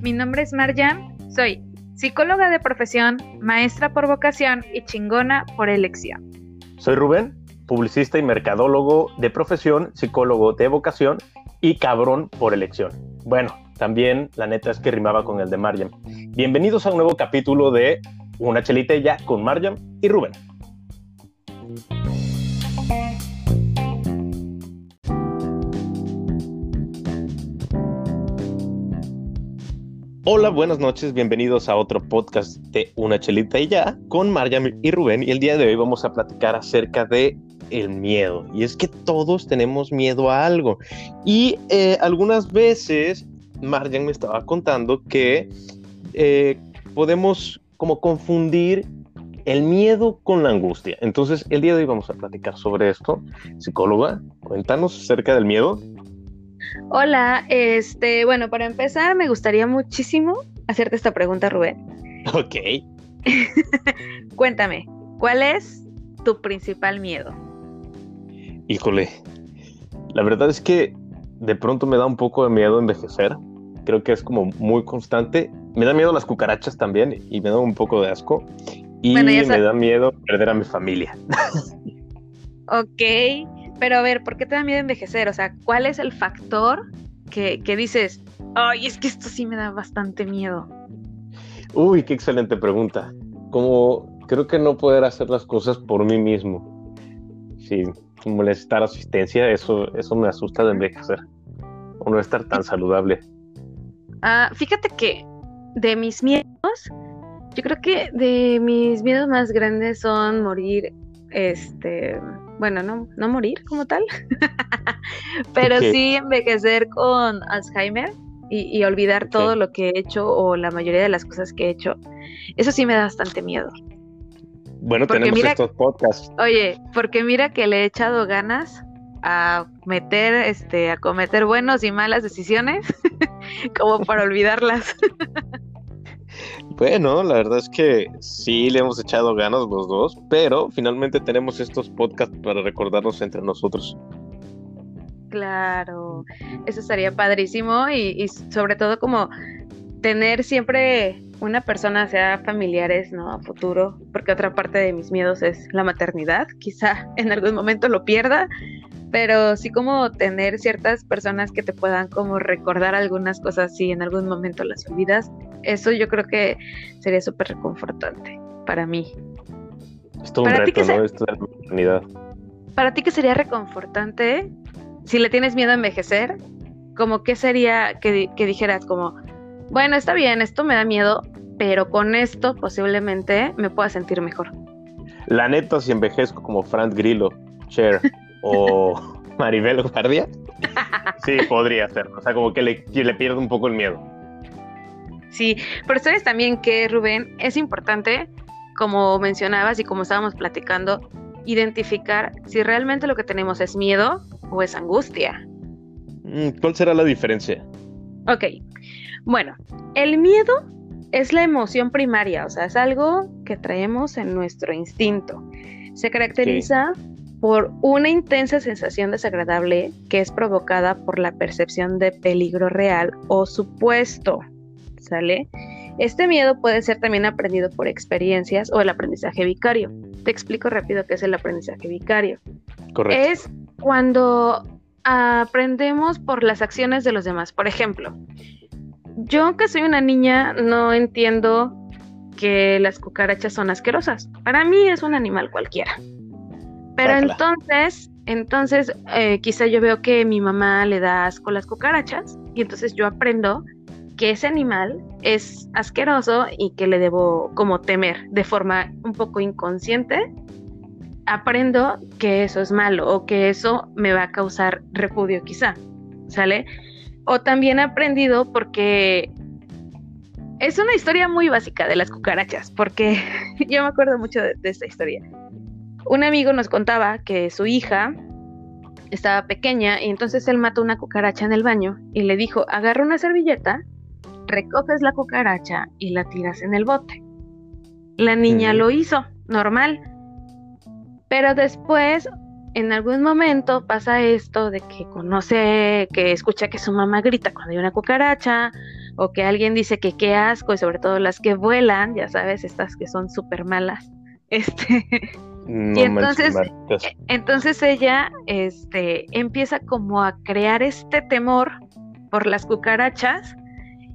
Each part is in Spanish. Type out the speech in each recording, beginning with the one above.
Mi nombre es Marjan, soy psicóloga de profesión, maestra por vocación y chingona por elección. Soy Rubén, publicista y mercadólogo de profesión, psicólogo de vocación y cabrón por elección. Bueno, también la neta es que rimaba con el de Marjan. Bienvenidos a un nuevo capítulo de Una chelita ya con Marjan y Rubén. Hola, buenas noches, bienvenidos a otro podcast de Una Chelita y ya con Mariam y Rubén y el día de hoy vamos a platicar acerca de el miedo y es que todos tenemos miedo a algo y eh, algunas veces Mariam me estaba contando que eh, podemos como confundir el miedo con la angustia. Entonces, el día de hoy vamos a platicar sobre esto. Psicóloga, cuéntanos acerca del miedo. Hola, este, bueno, para empezar me gustaría muchísimo hacerte esta pregunta, Rubén. Ok. Cuéntame, ¿cuál es tu principal miedo? Híjole, la verdad es que de pronto me da un poco de miedo envejecer. Creo que es como muy constante. Me da miedo las cucarachas también y me da un poco de asco. Y me da miedo perder a mi familia. ok, pero a ver, ¿por qué te da miedo envejecer? O sea, ¿cuál es el factor que, dices, ay, es que esto sí me da bastante miedo? Uy, qué excelente pregunta. Como creo que no poder hacer las cosas por mí mismo. Sí, molestar asistencia, eso, eso me asusta de envejecer. O no estar tan saludable. Ah, fíjate que de mis miedos, yo creo que de mis miedos más grandes son morir, este, bueno, no, no morir como tal, pero sí envejecer con Alzheimer y, olvidar todo lo que he hecho o la mayoría de las cosas que he hecho. Eso sí me da bastante miedo. Bueno, tenemos estos podcasts. Oye, porque mira que le he echado ganas a meter, este, a cometer buenos y malas decisiones, como para olvidarlas. Bueno, la verdad es que sí le hemos echado ganas los dos, pero finalmente tenemos estos podcasts para recordarnos entre nosotros. Claro, eso estaría padrísimo y, sobre todo como tener siempre una persona, sea familiares, ¿no? A futuro, porque otra parte de mis miedos es la maternidad, quizá en algún momento lo pierda, pero sí como tener ciertas personas que te puedan como recordar algunas cosas si en algún momento las olvidas, eso yo creo que sería súper reconfortante para mí. Es todo un reto, ¿no? Esto de la maternidad. Para ti, ¿qué sería reconfortante? Si le tienes miedo a envejecer, como qué sería que, que dijeras como, bueno, está bien, esto me da miedo, pero con esto posiblemente me pueda sentir mejor. La neta, si envejezco como Frank Grillo, Cher o Maribel Guardia, sí, podría ser. O sea, como que le, le pierdo un poco el miedo. Sí, pero sabes también que, Rubén, es importante, como mencionabas y como estábamos platicando, identificar si realmente lo que tenemos es miedo o es angustia. Mm, ¿Cuál será la diferencia? Ok, bueno, el miedo es la emoción primaria, o sea, es algo que traemos en nuestro instinto. Se caracteriza por una intensa sensación desagradable que es provocada por la percepción de peligro real o supuesto. ¿Sale? Este miedo puede ser también aprendido por experiencias o el aprendizaje vicario. Te explico rápido qué es el aprendizaje vicario. Correcto. Es cuando aprendemos por las acciones de los demás. Por ejemplo, yo que soy una niña no entiendo que las cucarachas son asquerosas. Para mí es un animal cualquiera. Pero entonces, entonces eh, quizá yo veo que mi mamá le da asco las cucarachas y entonces yo aprendo que ese animal es asqueroso y que le debo como temer de forma un poco inconsciente. Aprendo que eso es malo o que eso me va a causar repudio quizá, ¿sale? O también he aprendido porque es una historia muy básica de las cucarachas, porque yo me acuerdo mucho de esta historia un amigo nos contaba que su hija estaba pequeña y entonces él mató una cucaracha en el baño y le dijo, agarra una servilleta, recoges la cucaracha y la tiras en el bote. La niña lo hizo, normal. Pero después en algún momento pasa esto de que conoce, que escucha que su mamá grita cuando hay una cucaracha, o que alguien dice que qué asco, y sobre todo las que vuelan, ya sabes, estas que son súper malas. Este. Y entonces, e, entonces ella este, empieza como a crear este temor por las cucarachas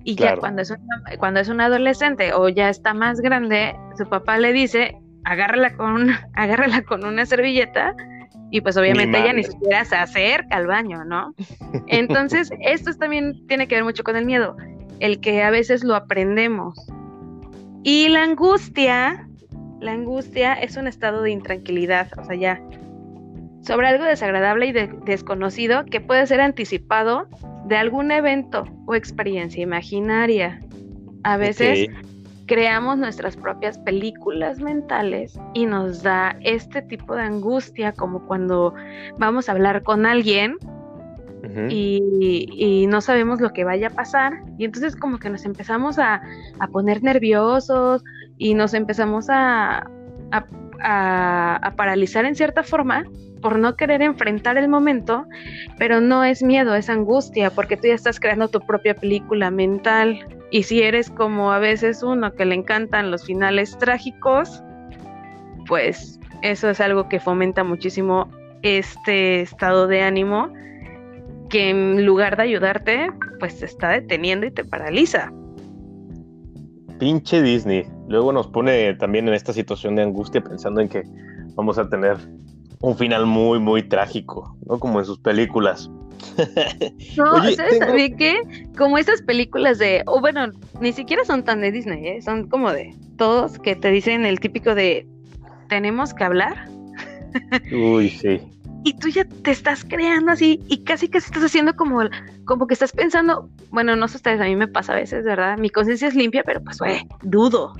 y ya cuando es, una, cuando es un adolescente o ya está más grande, su papá le dice, agárrala con, agárrala con una servilleta y pues obviamente ella ni siquiera se acerca al baño, ¿no? Entonces, esto también tiene que ver mucho con el miedo, el que a veces lo aprendemos. Y la angustia, la angustia es un estado de intranquilidad, o sea, ya sobre algo desagradable y desconocido que puede ser anticipado de algún evento o experiencia imaginaria. A veces creamos nuestras propias películas mentales y nos da este tipo de angustia como cuando vamos a hablar con alguien y, no sabemos lo que vaya a pasar y entonces como que nos empezamos a, poner nerviosos y nos empezamos a, a paralizar en cierta forma por no querer enfrentar el momento, pero no es miedo, es angustia, porque tú ya estás creando tu propia película mental. Y si eres como a veces uno que le encantan los finales trágicos, pues eso es algo que fomenta muchísimo este estado de ánimo que en lugar de ayudarte, pues te está deteniendo y te paraliza. Pinche Disney. Luego nos pone también en esta situación de angustia pensando en que vamos a tener un final muy, muy trágico, ¿no? Como en sus películas. No, ¿sabes también qué? Como esas películas de, o bueno, ni siquiera son tan de Disney, ¿eh? son como de todos que te dicen el típico de, tenemos que hablar. Uy, sí y tú ya te estás creando así y casi casi estás haciendo como, como que estás pensando, bueno, no sé ustedes, a mí me pasa a veces, ¿verdad? Mi conciencia es limpia, pero pues, güey, dudo.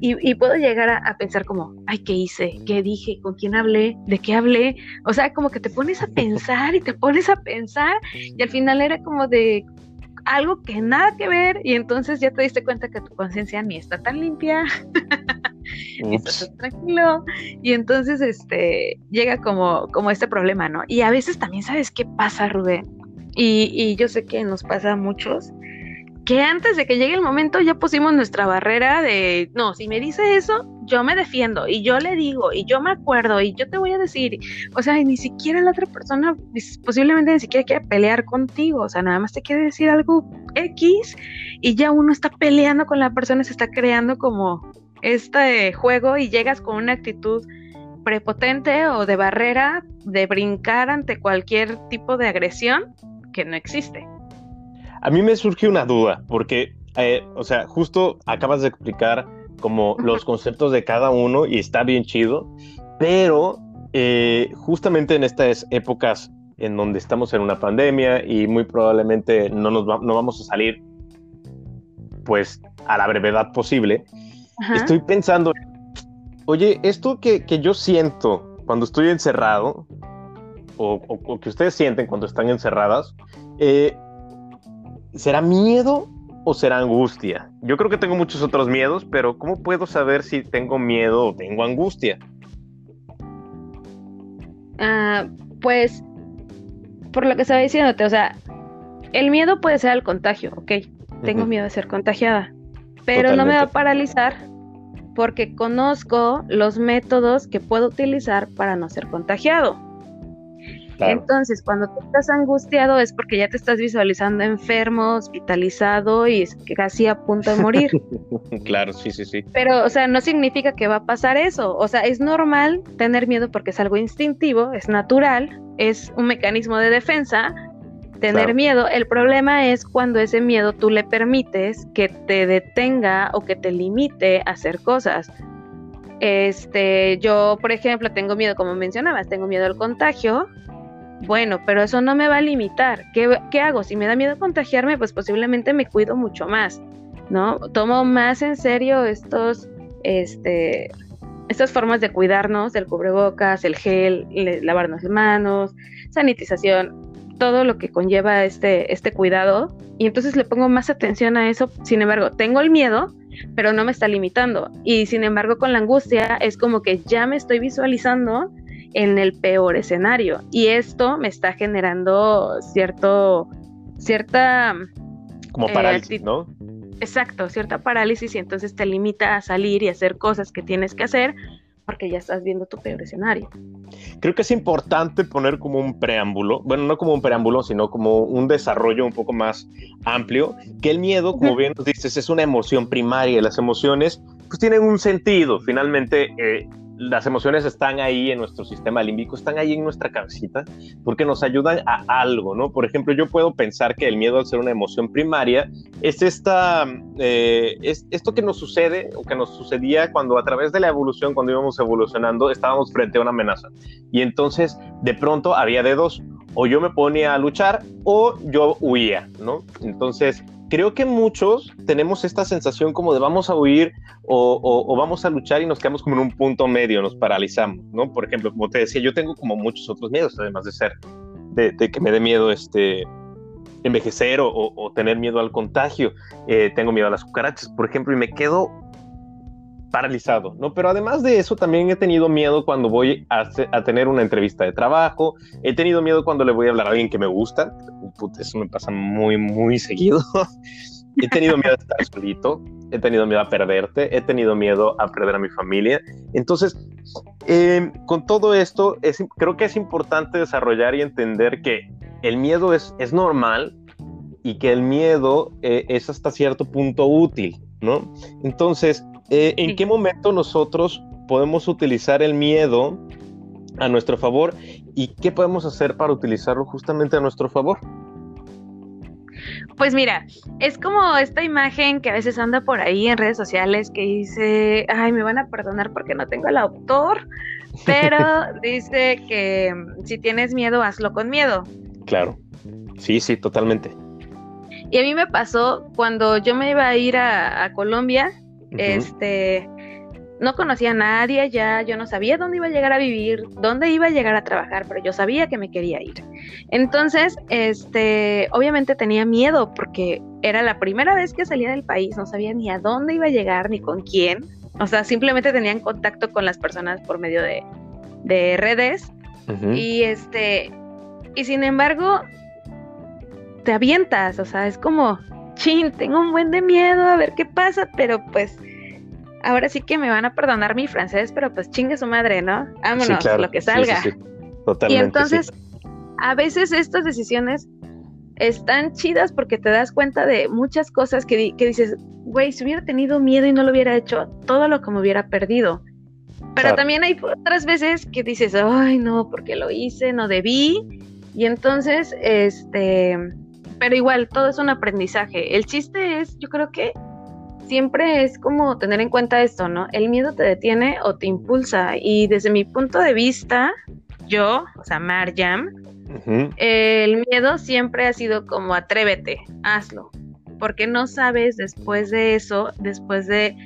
Y, puedo llegar a, pensar como, ay, ¿qué hice? ¿Qué dije? ¿Con quién hablé? ¿De qué hablé? O sea, como que te pones a pensar y te pones a pensar y al final era como de algo que nada que ver y entonces ya te diste cuenta que tu conciencia ni está tan limpia. estás tranquilo y entonces este llega como como este problema, ¿no? Y a veces también sabes qué pasa, Rubén. Y, y yo sé que nos pasa a muchos que antes de que llegue el momento ya pusimos nuestra barrera de, no, si me dice eso, yo me defiendo y yo le digo y yo me acuerdo y yo te voy a decir, o sea, ni siquiera la otra persona posiblemente ni siquiera quiere pelear contigo, o sea, nada más te quiere decir algo X y ya uno está peleando con la persona, se está creando como este juego y llegas con una actitud prepotente o de barrera de brincar ante cualquier tipo de agresión que no existe. A mí me surge una duda, porque, eh, o sea, justo acabas de explicar como los conceptos de cada uno y está bien chido, pero eh, justamente en estas épocas en donde estamos en una pandemia y muy probablemente no nos no vamos a salir pues a la brevedad posible, estoy pensando, oye, esto que, yo siento cuando estoy encerrado, o, que ustedes sienten cuando están encerradas, eh, ¿será miedo o será angustia? Yo creo que tengo muchos otros miedos, pero ¿cómo puedo saber si tengo miedo o tengo angustia? Ah, pues, por lo que estaba diciéndote, o sea, el miedo puede ser al contagio, ok. Tengo miedo de ser contagiada, pero no me va a paralizar porque conozco los métodos que puedo utilizar para no ser contagiado. Entonces, cuando tú estás angustiado es porque ya te estás visualizando enfermo, hospitalizado y casi a punto de morir. claro, sí, sí, sí. Pero, o sea, no significa que va a pasar eso. O sea, es normal tener miedo porque es algo instintivo, es natural, es un mecanismo de defensa. Tener miedo, el problema es cuando ese miedo tú le permites que te detenga o que te limite a hacer cosas. Este, yo, por ejemplo, tengo miedo, como mencionabas, tengo miedo al contagio, bueno, pero eso no me va a limitar. ¿Qué, hago? Si me da miedo contagiarme, pues posiblemente me cuido mucho más, ¿no? Tomo más en serio estos, este, estas formas de cuidarnos, el cubrebocas, el gel, lavarnos las manos, sanitización, todo lo que conlleva este, este cuidado. Y entonces le pongo más atención a eso. Sin embargo, tengo el miedo, pero no me está limitando. Y sin embargo, con la angustia es como que ya me estoy visualizando en el peor escenario. Y esto me está generando cierto, cierta... Como eh, parálisis, ¿no? Exacto, cierta parálisis y entonces te limita a salir y hacer cosas que tienes que hacer porque ya estás viendo tu peor escenario. Creo que es importante poner como un preámbulo, bueno, no como un preámbulo, sino como un desarrollo un poco más amplio, que el miedo, como bien nos dices, es una emoción primaria las emociones pues tienen un sentido. Finalmente, eh, las emociones están ahí en nuestro sistema límbico, están ahí en nuestra cabecita, porque nos ayudan a algo, ¿no? Por ejemplo, yo puedo pensar que el miedo al ser una emoción primaria es esta, eh, es esto que nos sucede o que nos sucedía cuando a través de la evolución, cuando íbamos evolucionando, estábamos frente a una amenaza. Y entonces, de pronto, había de dos, o yo me ponía a luchar o yo huía, ¿no? Entonces, creo que muchos tenemos esta sensación como de vamos a huir o, vamos a luchar y nos quedamos como en un punto medio, nos paralizamos, ¿no? Por ejemplo, como te decía, yo tengo como muchos otros miedos, además de ser, de, que me dé miedo este envejecer o, tener miedo al contagio. Eh, tengo miedo a las cucarachas, por ejemplo, y me quedo paralizado, ¿no? Pero además de eso, también he tenido miedo cuando voy a, tener una entrevista de trabajo, he tenido miedo cuando le voy a hablar a alguien que me gusta, eso me pasa muy, muy seguido. he tenido miedo a estar solito, he tenido miedo a perderte, he tenido miedo a perder a mi familia. Entonces, em, con todo esto, es, creo que es importante desarrollar y entender que el miedo es, es normal y que el miedo eh, es hasta cierto punto útil, ¿no? Entonces, eh, ¿En qué momento nosotros podemos utilizar el miedo a nuestro favor y qué podemos hacer para utilizarlo justamente a nuestro favor? Pues mira, es como esta imagen que a veces anda por ahí en redes sociales que dice, ay, me van a perdonar porque no tengo el autor, pero dice que mm, si tienes miedo, hazlo con miedo. Claro, sí, sí, totalmente. Y a mí me pasó cuando yo me iba a ir a Colombia, este, no conocía a nadie allá, yo no sabía dónde iba a llegar a vivir, dónde iba a llegar a trabajar, pero yo sabía que me quería ir. Entonces, este, obviamente tenía miedo porque era la primera vez que salía del país, no sabía ni a dónde iba a llegar ni con quién. O sea, simplemente tenían contacto con las personas por medio de, de redes. Y este, y sin embargo, te avientas, o sea, es como, chin, tengo un buen de miedo, a ver qué pasa, pero pues ahora sí que me van a perdonar mi francés, pero pues chingue su madre, ¿no? Vámonos, lo que salga. y entonces, a veces estas decisiones están chidas porque te das cuenta de muchas cosas que, que dices, güey, si hubiera tenido miedo y no lo hubiera hecho, todo lo que me hubiera perdido. Pero también hay otras veces que dices, ay, no, porque lo hice, no debí. Y entonces, este, pero igual, todo es un aprendizaje. El chiste es, yo creo que siempre es como tener en cuenta esto, ¿no? El miedo te detiene o te impulsa. Y desde mi punto de vista, yo, o sea, Marjam, el miedo siempre ha sido como atrévete, hazlo. Porque no sabes después de eso, después de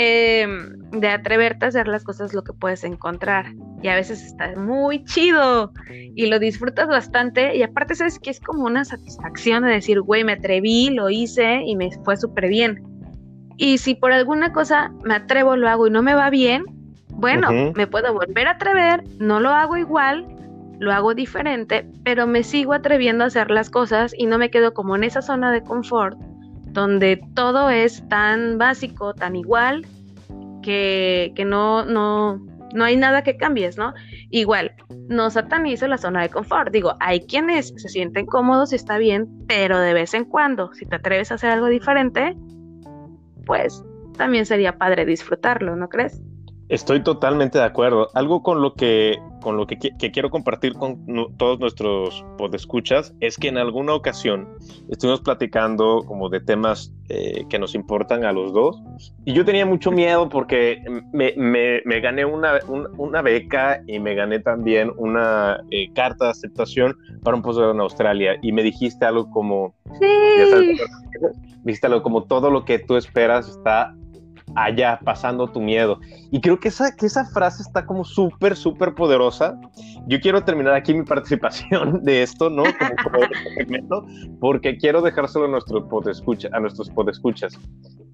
Em, de atreverte a hacer las cosas lo que puedes encontrar. Y a veces está muy chido y lo disfrutas bastante. Y aparte, sabes que es como una satisfacción de decir, güey, me atreví, lo hice y me fue súper bien. Y si por alguna cosa me atrevo, lo hago y no me va bien, bueno, me puedo volver a atrever, no lo hago igual, lo hago diferente, pero me sigo atreviendo a hacer las cosas y no me quedo como en esa zona de confort donde todo es tan básico, tan igual, que, no, no, no hay nada que cambies, ¿no? Igual, no satanizo la zona de confort. Digo, hay quienes se sienten cómodos y está bien, pero de vez en cuando, si te atreves a hacer algo diferente, pues también sería padre disfrutarlo, ¿no crees? Estoy totalmente de acuerdo. Algo con lo que, con lo que, quiero compartir con todos nuestros podescuchas es que en alguna ocasión estuvimos platicando como de temas eh, que nos importan a los dos y yo tenía mucho miedo porque me, me, gané una, una, beca y me gané también una eh, carta de aceptación para un posgrado en Australia y me dijiste algo como... Sí. me dijiste algo como todo lo que tú esperas está allá pasando tu miedo. Y creo que esa, que esa frase está como súper, súper poderosa. Yo quiero terminar aquí mi participación de esto, ¿no? Como, segmento, porque quiero dejárselo a nuestros podescuchas, a nuestros podescuchas.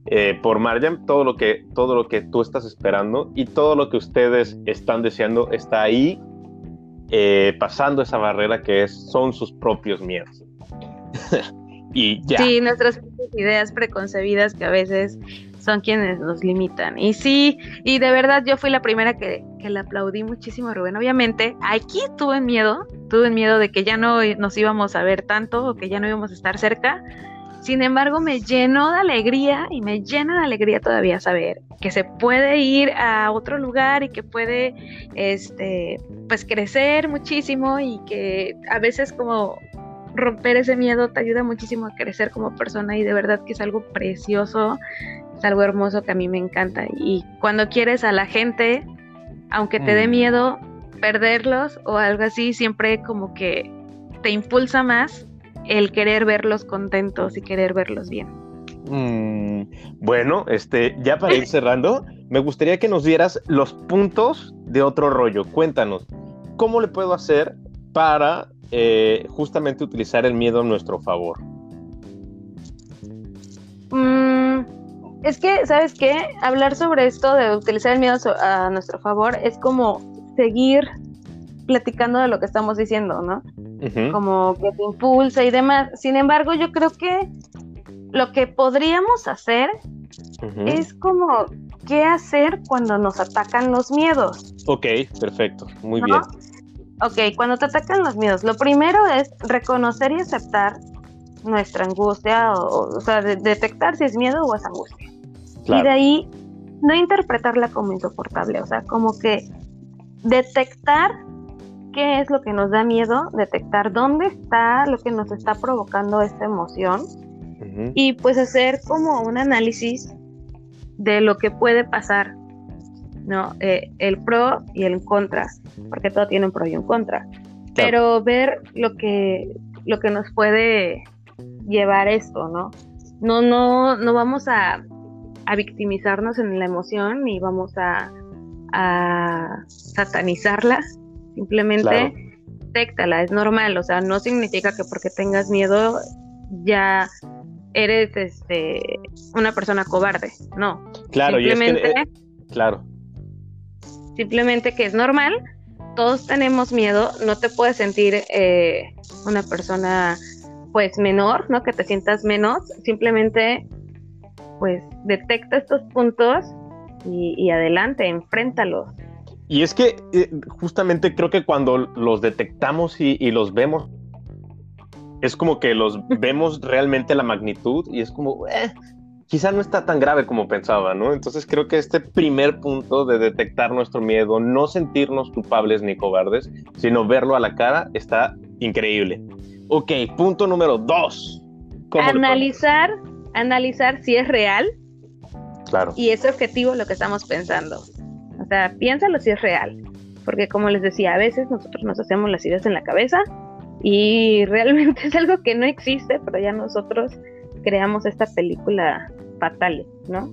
Eh, por Marjam, todo lo, que, todo lo que tú estás esperando y todo lo que ustedes están deseando está ahí eh, pasando esa barrera que es, son sus propios miedos. y ya. Sí, nuestras ideas preconcebidas que a veces son quienes nos limitan. Y sí, y de verdad yo fui la primera que, que le aplaudí muchísimo a Rubén. Obviamente, aquí tuve miedo, tuve miedo de que ya no nos íbamos a ver tanto o que ya no íbamos a estar cerca. Sin embargo, me llenó de alegría y me llena de alegría todavía saber que se puede ir a otro lugar y que puede, este, pues crecer muchísimo y que a veces como romper ese miedo te ayuda muchísimo a crecer como persona y de verdad que es algo precioso es algo hermoso que a mí me encanta. Y cuando quieres a la gente, aunque te dé mm. miedo perderlos o algo así, siempre como que te impulsa más el querer verlos contentos y querer verlos bien. Mm, bueno, este, ya para ir cerrando, me gustaría que nos dieras los puntos de otro rollo. Cuéntanos, ¿cómo le puedo hacer para eh, justamente utilizar el miedo a nuestro favor? Mm, es que, ¿sabes qué? Hablar sobre esto de utilizar el miedo a nuestro favor es como seguir platicando de lo que estamos diciendo, ¿no? Como que te impulsa y demás. Sin embargo, yo creo que lo que podríamos hacer es como qué hacer cuando nos atacan los miedos. Ok, perfecto, muy bien. Ok, cuando te atacan los miedos, lo primero es reconocer y aceptar nuestra angustia, o, o sea, detectar si es miedo o es angustia. Y de ahí no interpretarla como insoportable, o sea, como que detectar qué es lo que nos da miedo, detectar dónde está lo que nos está provocando esta emoción y pues hacer como un análisis de lo que puede pasar, ¿no? Eh, el pro y el contra, porque todo tiene un pro y un contra, pero ver lo que, lo que nos puede llevar esto, ¿no? No, no, no vamos a a victimizarnos en la emoción y vamos a, satanizarla. Simplemente claro. es normal, o sea, no significa que porque tengas miedo ya eres este una persona cobarde, no. Claro, simplemente, y es que, eh, claro. Simplemente que es normal, todos tenemos miedo, no te puedes sentir eh, una persona pues menor, ¿no? Que te sientas menos, simplemente pues detecta estos puntos y, adelante, enfréntalos. Y es que eh, justamente creo que cuando los detectamos y, los vemos, es como que los vemos realmente la magnitud y es como, eh, quizá no está tan grave como pensaba, ¿no? Entonces creo que este primer punto de detectar nuestro miedo, no sentirnos culpables ni cobardes, sino verlo a la cara, está increíble. Ok, punto número dos. Analizar analizar si es real claro. y es objetivo lo que estamos pensando. O sea, piénsalo si es real. Porque como les decía, a veces nosotros nos hacemos las ideas en la cabeza y realmente es algo que no existe, pero ya nosotros creamos esta película fatal, ¿no?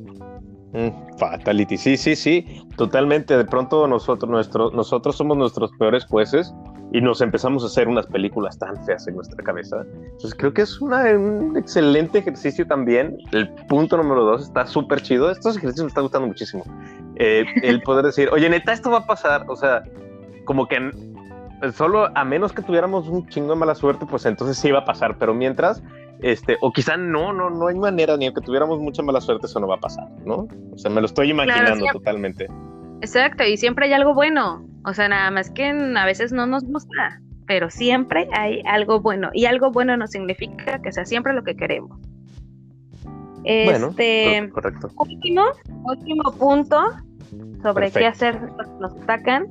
Mm, fatality, sí, sí, sí, totalmente. De pronto nosotros, nuestro, nosotros somos nuestros peores jueces y nos empezamos a hacer unas películas tan feas en nuestra cabeza. Entonces creo que es un excelente ejercicio también. El punto número dos está súper chido. Estos ejercicios me están gustando muchísimo. Eh, el poder decir, oye, neta, esto va a pasar. O sea, como que solo a menos que tuviéramos un chingo de mala suerte, pues entonces sí va a pasar. Pero mientras este, o quizá no, no, no hay manera, ni aunque tuviéramos mucha mala suerte, eso no va a pasar, ¿no? O sea, me lo estoy imaginando totalmente. Exacto, y siempre hay algo bueno. O sea, nada más que a veces no nos gusta, pero siempre hay algo bueno. Y algo bueno no significa que sea siempre lo que queremos. Este, correcto. Último, último punto sobre qué hacer nos atacan.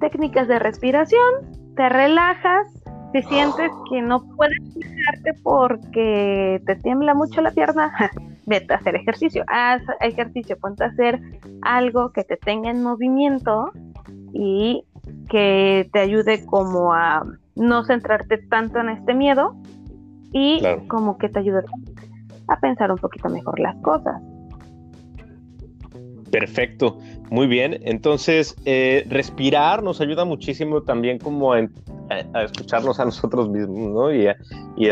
Técnicas de respiración, te relajas, si sientes que no puedes fijarte porque te tiembla mucho la pierna, vete a hacer ejercicio. Haz ejercicio, ponte a hacer algo que te tenga en movimiento y que te ayude como a no centrarte tanto en este miedo y como que te ayude a pensar un poquito mejor las cosas. Perfecto, muy bien. Entonces, eh, respirar nos ayuda muchísimo también como a, escucharnos a nosotros mismos, ¿no? Y a,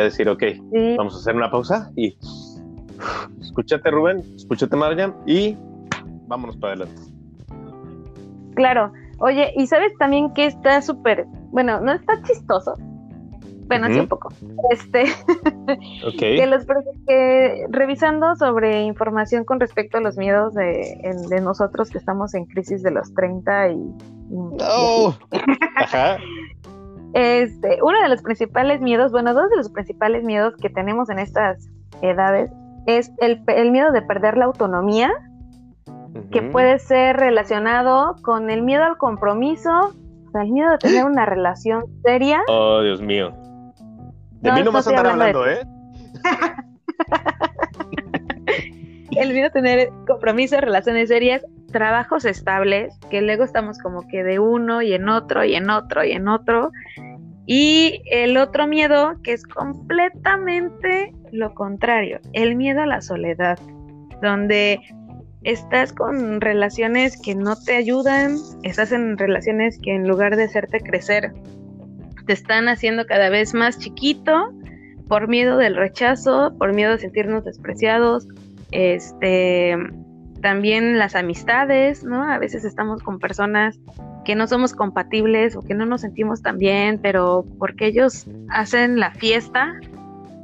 decir, ok, vamos a hacer una pausa y escúchate Rubén, escúchate Mariam y vámonos para adelante. Claro, Oye, ¿y sabes también que está súper, bueno, no está chistoso? Bueno, sí un poco. Este, que los que revisando sobre información con respecto a los miedos de, de nosotros que estamos en crisis de los 30 y... no. Ajá. Este, uno de los principales miedos, bueno, dos de los principales miedos que tenemos en estas edades es el, el miedo de perder la autonomía que puede ser relacionado con el miedo al compromiso, o sea, el miedo de tener una relación seria. Oh, Dios mío. De mí no vas a andar hablando, ¿eh? el miedo a tener compromiso, relaciones serias, trabajos estables, que luego estamos como que de uno y en otro y en otro y en otro. Y el otro miedo que es completamente lo contrario, el miedo a la soledad, donde estás con relaciones que no te ayudan, estás en relaciones que en lugar de hacerte crecer, te están haciendo cada vez más chiquito por miedo del rechazo, por miedo de sentirnos despreciados, este también las amistades, ¿no? A veces estamos con personas que no somos compatibles o que no nos sentimos tan bien, pero porque ellos hacen la fiesta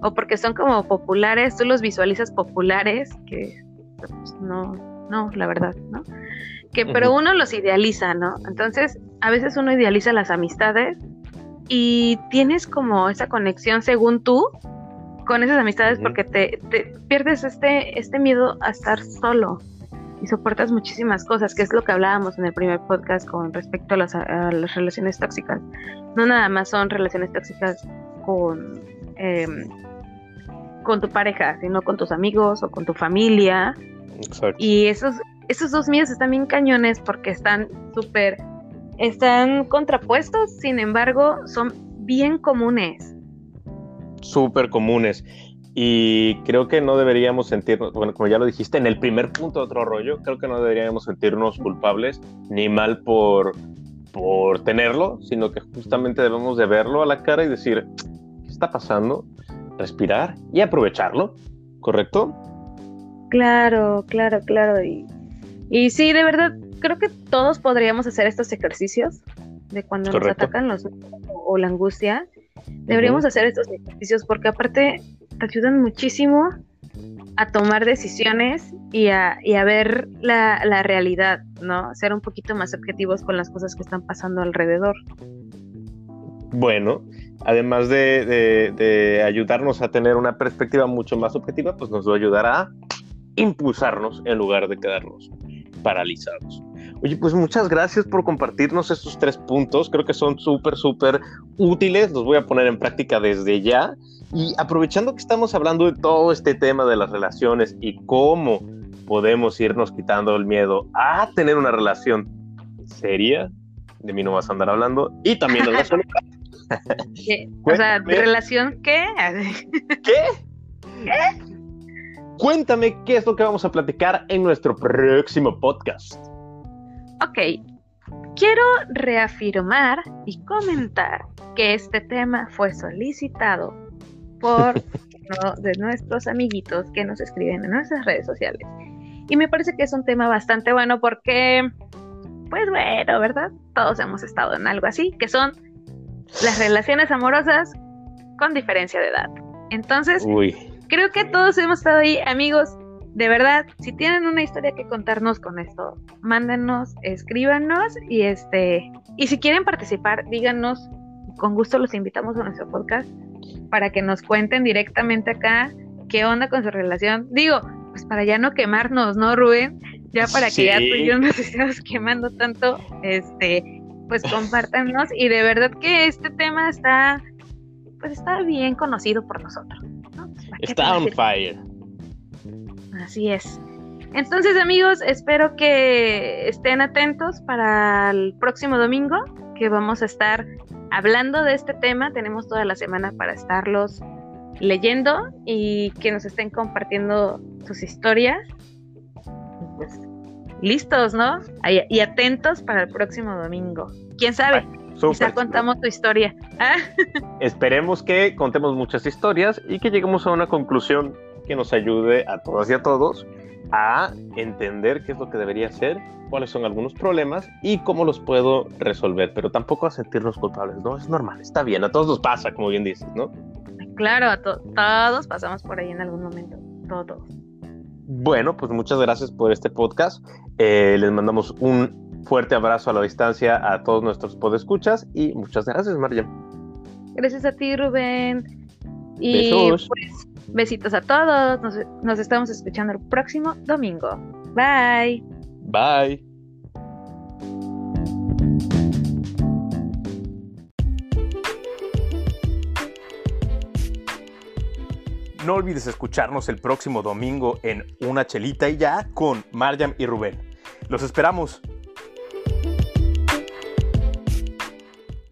o porque son como populares, tú los visualizas populares, que pues, no, no, la verdad, ¿no? Que, pero uno los idealiza, ¿no? Entonces, a veces uno idealiza las amistades y tienes como esa conexión según tú con esas amistades porque te, pierdes este, este miedo a estar solo y soportas muchísimas cosas, que es lo que hablábamos en el primer podcast con respecto a las, relaciones tóxicas. No nada más son relaciones tóxicas con, em, con tu pareja, sino con tus amigos o con tu familia. Y esos, esos dos miedos están bien cañones porque están súper, están contrapuestos, sin embargo, son bien comunes. Súper comunes. Y creo que no deberíamos sentirnos, bueno, como ya lo dijiste, en el primer punto de otro rollo, creo que no deberíamos sentirnos culpables ni mal por, por tenerlo, sino que justamente debemos de verlo a la cara y decir, ¿qué está pasando? Respirar y aprovecharlo, ¿correcto? Claro, claro, claro. Y, y sí, de verdad, creo que todos podríamos hacer estos ejercicios de cuando nos atacan los o la angustia. Deberíamos hacer estos ejercicios porque aparte te ayudan muchísimo a tomar decisiones y a, y a ver la, la, realidad, ¿no? Ser un poquito más objetivos con las cosas que están pasando alrededor. Bueno, además de, de, de ayudarnos a tener una perspectiva mucho más objetiva, pues nos va a ayudar a impulsarnos en lugar de quedarnos paralizados. Oye, pues muchas gracias por compartirnos estos tres puntos. Creo que son súper, súper útiles. Los voy a poner en práctica desde ya. Y aprovechando que estamos hablando de todo este tema de las relaciones y cómo podemos irnos quitando el miedo a tener una relación seria, de mí no vas a andar hablando, y también de la o sea, ¿relación qué? ¿Qué? ¿Qué? Cuéntame qué es lo que vamos a platicar en nuestro próximo podcast. Ok, quiero reafirmar y comentar que este tema fue solicitado por uno de nuestros amiguitos que nos escriben en nuestras redes sociales. Y me parece que es un tema bastante bueno porque, pues bueno, ¿verdad? Todos hemos estado en algo así, que son las relaciones amorosas con diferencia de edad. Entonces, Uy creo que todos hemos estado ahí, amigos. De verdad, si tienen una historia que contarnos con esto, mándenos, escríbanos y este y si quieren participar, díganos, con gusto los invitamos a nuestro podcast para que nos cuenten directamente acá qué onda con su relación. Digo, pues para ya no quemarnos, ¿no, Rubén? Ya para que ya tú y yo nos estemos quemando tanto, este, pues compártanos y de verdad que este tema está pues está bien conocido por nosotros. Está on fire. Así es. Entonces, amigos, espero que estén atentos para el próximo domingo, que vamos a estar hablando de este tema. Tenemos toda la semana para estarlos leyendo y que nos estén compartiendo sus historias. Pues, listos, ¿no? Y atentos para el próximo domingo. ¿Quién sabe? Quizá contamos tu historia. Ah. Esperemos que contemos muchas historias y que lleguemos a una conclusión que nos ayude a todas y a todos a entender qué es lo que debería hacer, cuáles son algunos problemas y cómo los puedo resolver, pero tampoco a sentirnos culpables, ¿no? Es normal, está bien, a todos nos pasa, como bien dices, ¿no? Claro, a todos pasamos por ahí en algún momento, todos. Bueno, pues muchas gracias por este podcast. Eh, les mandamos un fuerte abrazo a la distancia a todos nuestros podescuchas y muchas gracias, María. Gracias a ti, Rubén. Y Besos. pues besitos a todos. Nos, nos estamos escuchando el próximo domingo. Bye. Bye. No olvides escucharnos el próximo domingo en Una Chelita y ya con Mariam y Rubén. Los esperamos.